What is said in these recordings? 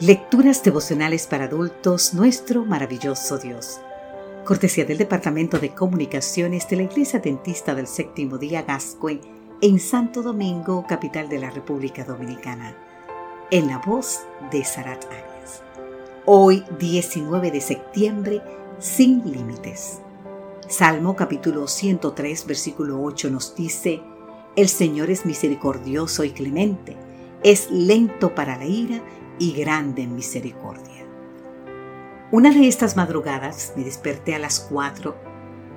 Lecturas devocionales para adultos, nuestro maravilloso Dios. Cortesía del Departamento de Comunicaciones de la Iglesia Dentista del Séptimo Día Gascue en Santo Domingo, capital de la República Dominicana. En la voz de Sarat Arias. Hoy, 19 de septiembre, sin límites. Salmo capítulo 103, versículo 8 nos dice, El Señor es misericordioso y clemente, es lento para la ira y grande en misericordia. Una de estas madrugadas me desperté a las cuatro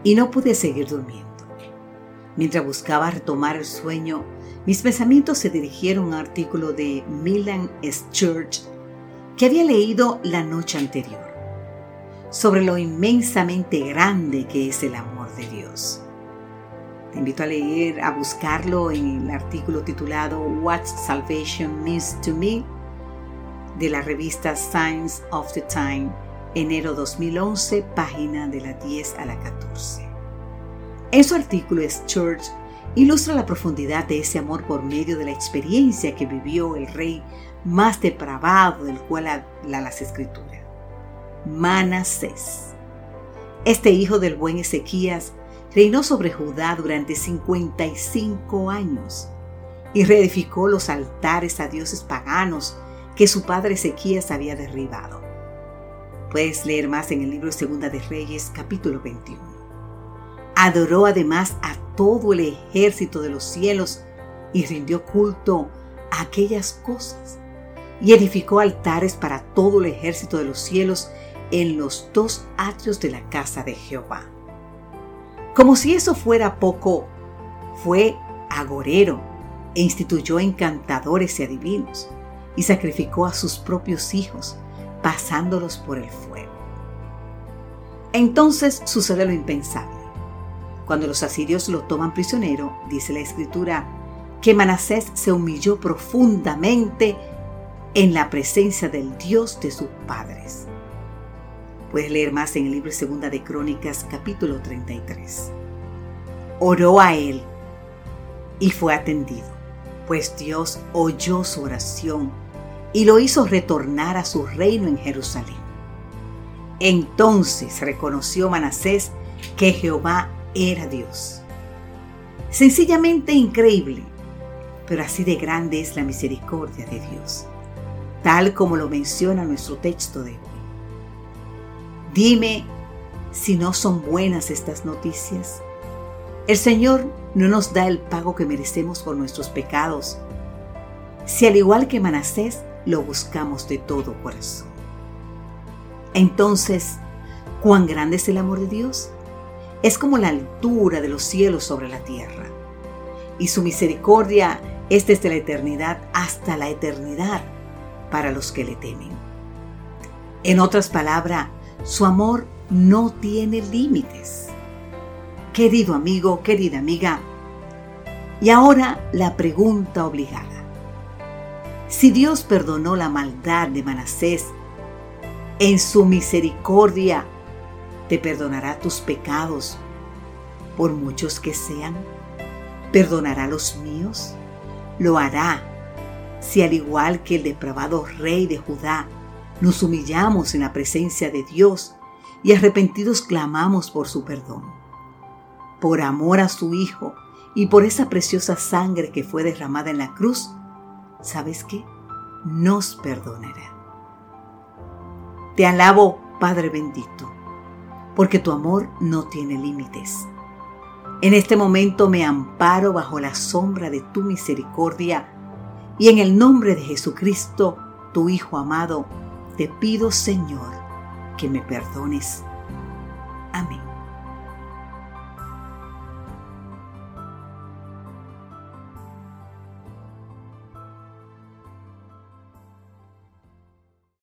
y no pude seguir durmiendo. Mientras buscaba retomar el sueño, mis pensamientos se dirigieron a un artículo de Milan Church que había leído la noche anterior sobre lo inmensamente grande que es el amor de Dios. Te invito a leer, a buscarlo en el artículo titulado What Salvation Means to Me de la revista Science of the Time, enero 2011, página de la 10 a la 14. En su artículo, Church ilustra la profundidad de ese amor por medio de la experiencia que vivió el rey más depravado del cual habla las escrituras, Manasés. Este hijo del buen Ezequías reinó sobre Judá durante 55 años y reedificó los altares a dioses paganos que su padre Ezequías había derribado. Puedes leer más en el libro Segunda de Reyes, capítulo 21. Adoró además a todo el ejército de los cielos y rindió culto a aquellas cosas. Y edificó altares para todo el ejército de los cielos en los dos atrios de la casa de Jehová. Como si eso fuera poco, fue agorero e instituyó encantadores y adivinos y sacrificó a sus propios hijos, pasándolos por el fuego. Entonces sucede lo impensable. Cuando los asirios lo toman prisionero, dice la escritura, que Manasés se humilló profundamente en la presencia del Dios de sus padres. Puedes leer más en el libro Segunda de Crónicas, capítulo 33. Oró a él y fue atendido, pues Dios oyó su oración y lo hizo retornar a su reino en Jerusalén. Entonces reconoció Manasés que Jehová era Dios. Sencillamente increíble, pero así de grande es la misericordia de Dios, tal como lo menciona nuestro texto de hoy. Dime si no son buenas estas noticias. El Señor no nos da el pago que merecemos por nuestros pecados. Si al igual que Manasés lo buscamos de todo corazón. Entonces, ¿cuán grande es el amor de Dios? Es como la altura de los cielos sobre la tierra. Y su misericordia es desde la eternidad hasta la eternidad para los que le temen. En otras palabras, su amor no tiene límites. Querido amigo, querida amiga, y ahora la pregunta obligada. Si Dios perdonó la maldad de Manasés, en su misericordia te perdonará tus pecados, por muchos que sean. ¿Perdonará los míos? Lo hará si al igual que el depravado rey de Judá, nos humillamos en la presencia de Dios y arrepentidos clamamos por su perdón. Por amor a su Hijo y por esa preciosa sangre que fue derramada en la cruz, ¿sabes qué? Nos perdonará. Te alabo, Padre bendito, porque tu amor no tiene límites. En este momento me amparo bajo la sombra de tu misericordia y en el nombre de Jesucristo, tu Hijo amado, te pido, Señor, que me perdones. Amén.